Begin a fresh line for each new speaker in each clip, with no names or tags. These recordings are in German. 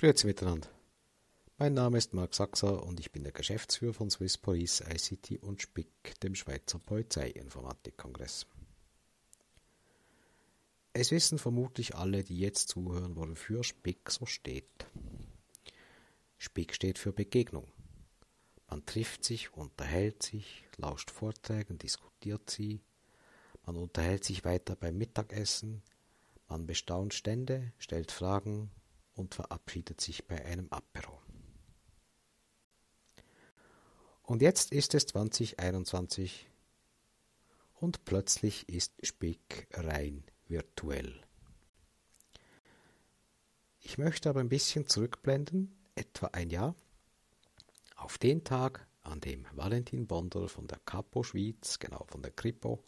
Grüezi miteinander. Mein Name ist Marc Sachser und ich bin der Geschäftsführer von Swiss Police ICT und SPIC, dem Schweizer Polizeiinformatikkongress. Es wissen vermutlich alle, die jetzt zuhören, wofür SPIC so steht. SPIC steht für Begegnung. Man trifft sich, unterhält sich, lauscht Vorträgen, diskutiert sie, man unterhält sich weiter beim Mittagessen, man bestaunt Stände, stellt Fragen und verabschiedet sich bei einem Apero. Und jetzt ist es 2021 und plötzlich ist Spick rein virtuell. Ich möchte aber ein bisschen zurückblenden, etwa ein Jahr, auf den Tag, an dem Valentin Bonder von der Capo Schweiz, genau von der Kripo,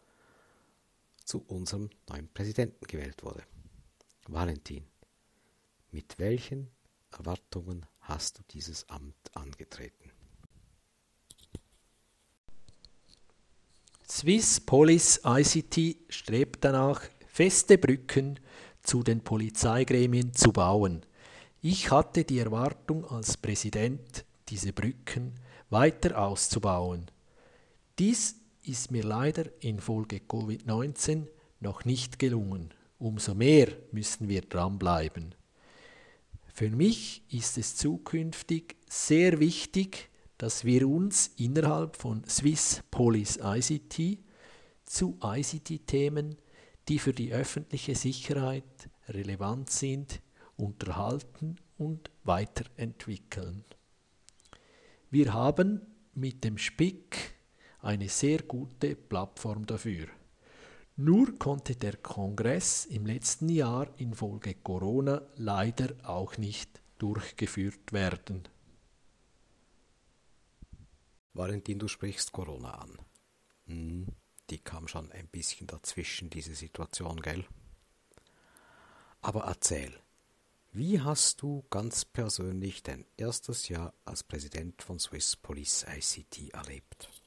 zu unserem neuen Präsidenten gewählt wurde. Valentin, mit welchen Erwartungen hast du dieses Amt angetreten?
Swiss Police ICT strebt danach, feste Brücken zu den Polizeigremien zu bauen. Ich hatte die Erwartung als Präsident, diese Brücken weiter auszubauen. Dies ist mir leider infolge Covid-19 noch nicht gelungen. Umso mehr müssen wir dranbleiben. Für mich ist es zukünftig sehr wichtig, dass wir uns innerhalb von Swiss Police ICT zu ICT-Themen, die für die öffentliche Sicherheit relevant sind, unterhalten und weiterentwickeln. Wir haben mit dem SPIC eine sehr gute Plattform dafür. Nur konnte der Kongress im letzten Jahr infolge Corona leider auch nicht durchgeführt werden.
Valentin, du sprichst Corona an. Hm, die kam schon ein bisschen dazwischen, diese Situation, gell? Aber erzähl, wie hast du ganz persönlich dein erstes Jahr als Präsident von Swiss Police ICT erlebt?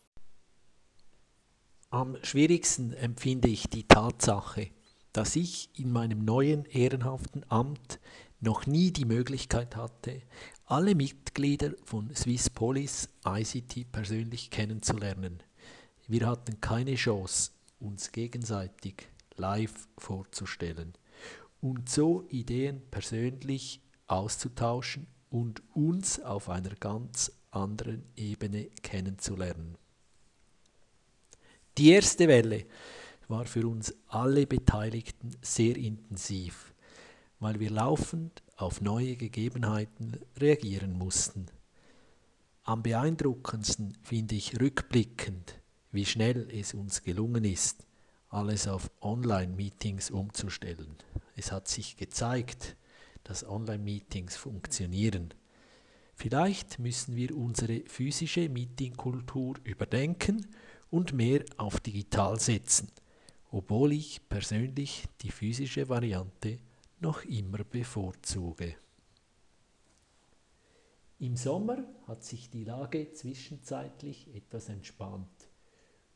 Am schwierigsten empfinde ich die Tatsache, dass ich in meinem neuen ehrenhaften Amt noch nie die Möglichkeit hatte, alle Mitglieder von Swiss Police ICT persönlich kennenzulernen. Wir hatten keine Chance, uns gegenseitig live vorzustellen und so Ideen persönlich auszutauschen und uns auf einer ganz anderen Ebene kennenzulernen. Die erste Welle war für uns alle Beteiligten sehr intensiv, weil wir laufend auf neue Gegebenheiten reagieren mussten. Am beeindruckendsten finde ich rückblickend, wie schnell es uns gelungen ist, alles auf Online-Meetings umzustellen. Es hat sich gezeigt, dass Online-Meetings funktionieren. Vielleicht müssen wir unsere physische Meetingkultur überdenken und mehr auf digital setzen, obwohl ich persönlich die physische Variante noch immer bevorzuge. Im Sommer hat sich die Lage zwischenzeitlich etwas entspannt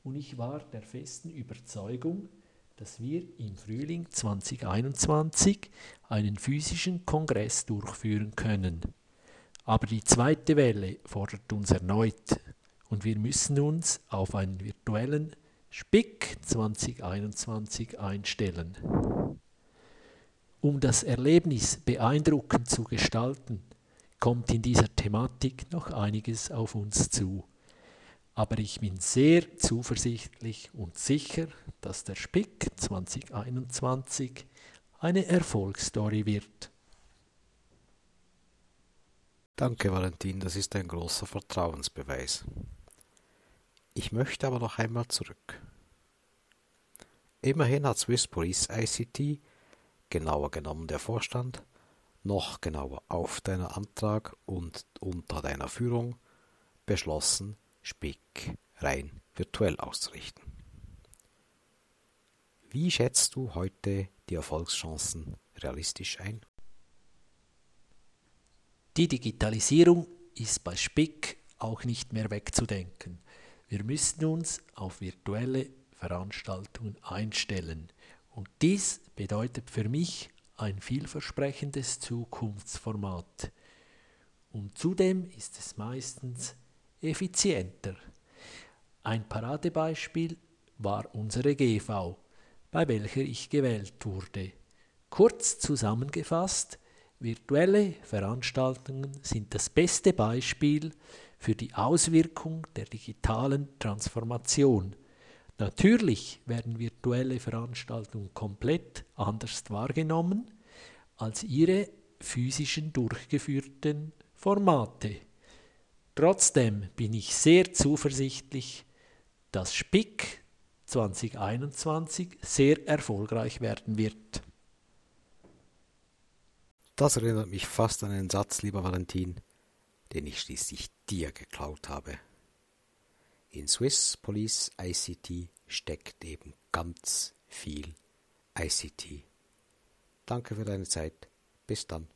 und ich war der festen Überzeugung, dass wir im Frühling 2021 einen physischen Kongress durchführen können. Aber die zweite Welle fordert uns erneut und wir müssen uns auf einen virtuellen Spick 2021 einstellen. Um das Erlebnis beeindruckend zu gestalten, kommt in dieser Thematik noch einiges auf uns zu. Aber ich bin sehr zuversichtlich und sicher, dass der Spick 2021 eine Erfolgsstory wird.
Danke, Valentin, das ist ein großer Vertrauensbeweis. Ich möchte aber noch einmal zurück. Immerhin hat Swiss Police ICT, genauer genommen der Vorstand, noch genauer auf deiner Antrag und unter deiner Führung beschlossen, Spick rein virtuell auszurichten. Wie schätzt du heute die Erfolgschancen realistisch ein?
Die Digitalisierung ist bei Spick auch nicht mehr wegzudenken. Wir müssen uns auf virtuelle Veranstaltungen einstellen. Und dies bedeutet für mich ein vielversprechendes Zukunftsformat. und zudem ist es meistens effizienter. Ein Paradebeispiel war unsere GV, bei welcher ich gewählt wurde. Kurz zusammengefasst, virtuelle Veranstaltungen sind das beste Beispiel für die Auswirkung der digitalen Transformation. Natürlich werden virtuelle Veranstaltungen komplett anders wahrgenommen als ihre physischen durchgeführten Formate. Trotzdem bin ich sehr zuversichtlich, dass SPIC 2021 sehr erfolgreich werden wird.
Das erinnert mich fast an einen Satz, lieber Valentin, den ich schließlich dir geklaut habe. In Swiss Police ICT steckt eben ganz viel ICT. Danke für deine Zeit. Bis dann.